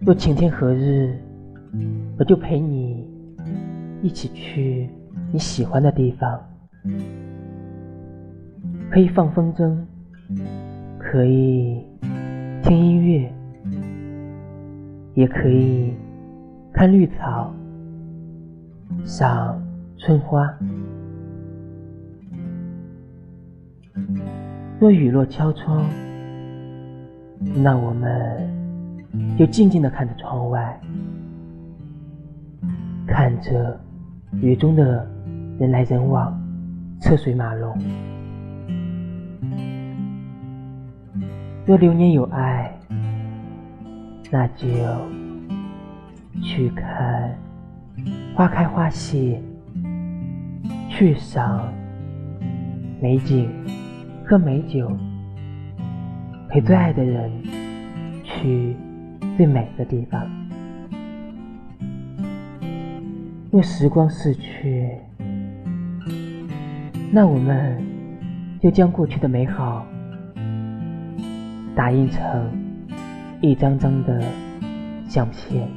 若晴天何日，我就陪你一起去你喜欢的地方，可以放风筝，可以听音乐，也可以看绿草，赏春花。若雨落敲窗，那我们就静静地看着窗外，看着雨中的人来人往，车水马龙。若流年有爱，那就去看花开花谢，去赏美景。喝美酒，陪最爱的人去最美的地方。若时光逝去，那我们就将过去的美好打印成一张张的相片，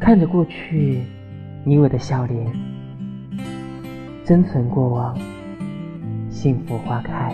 看着过去你我的笑脸，珍存过往。幸福花开。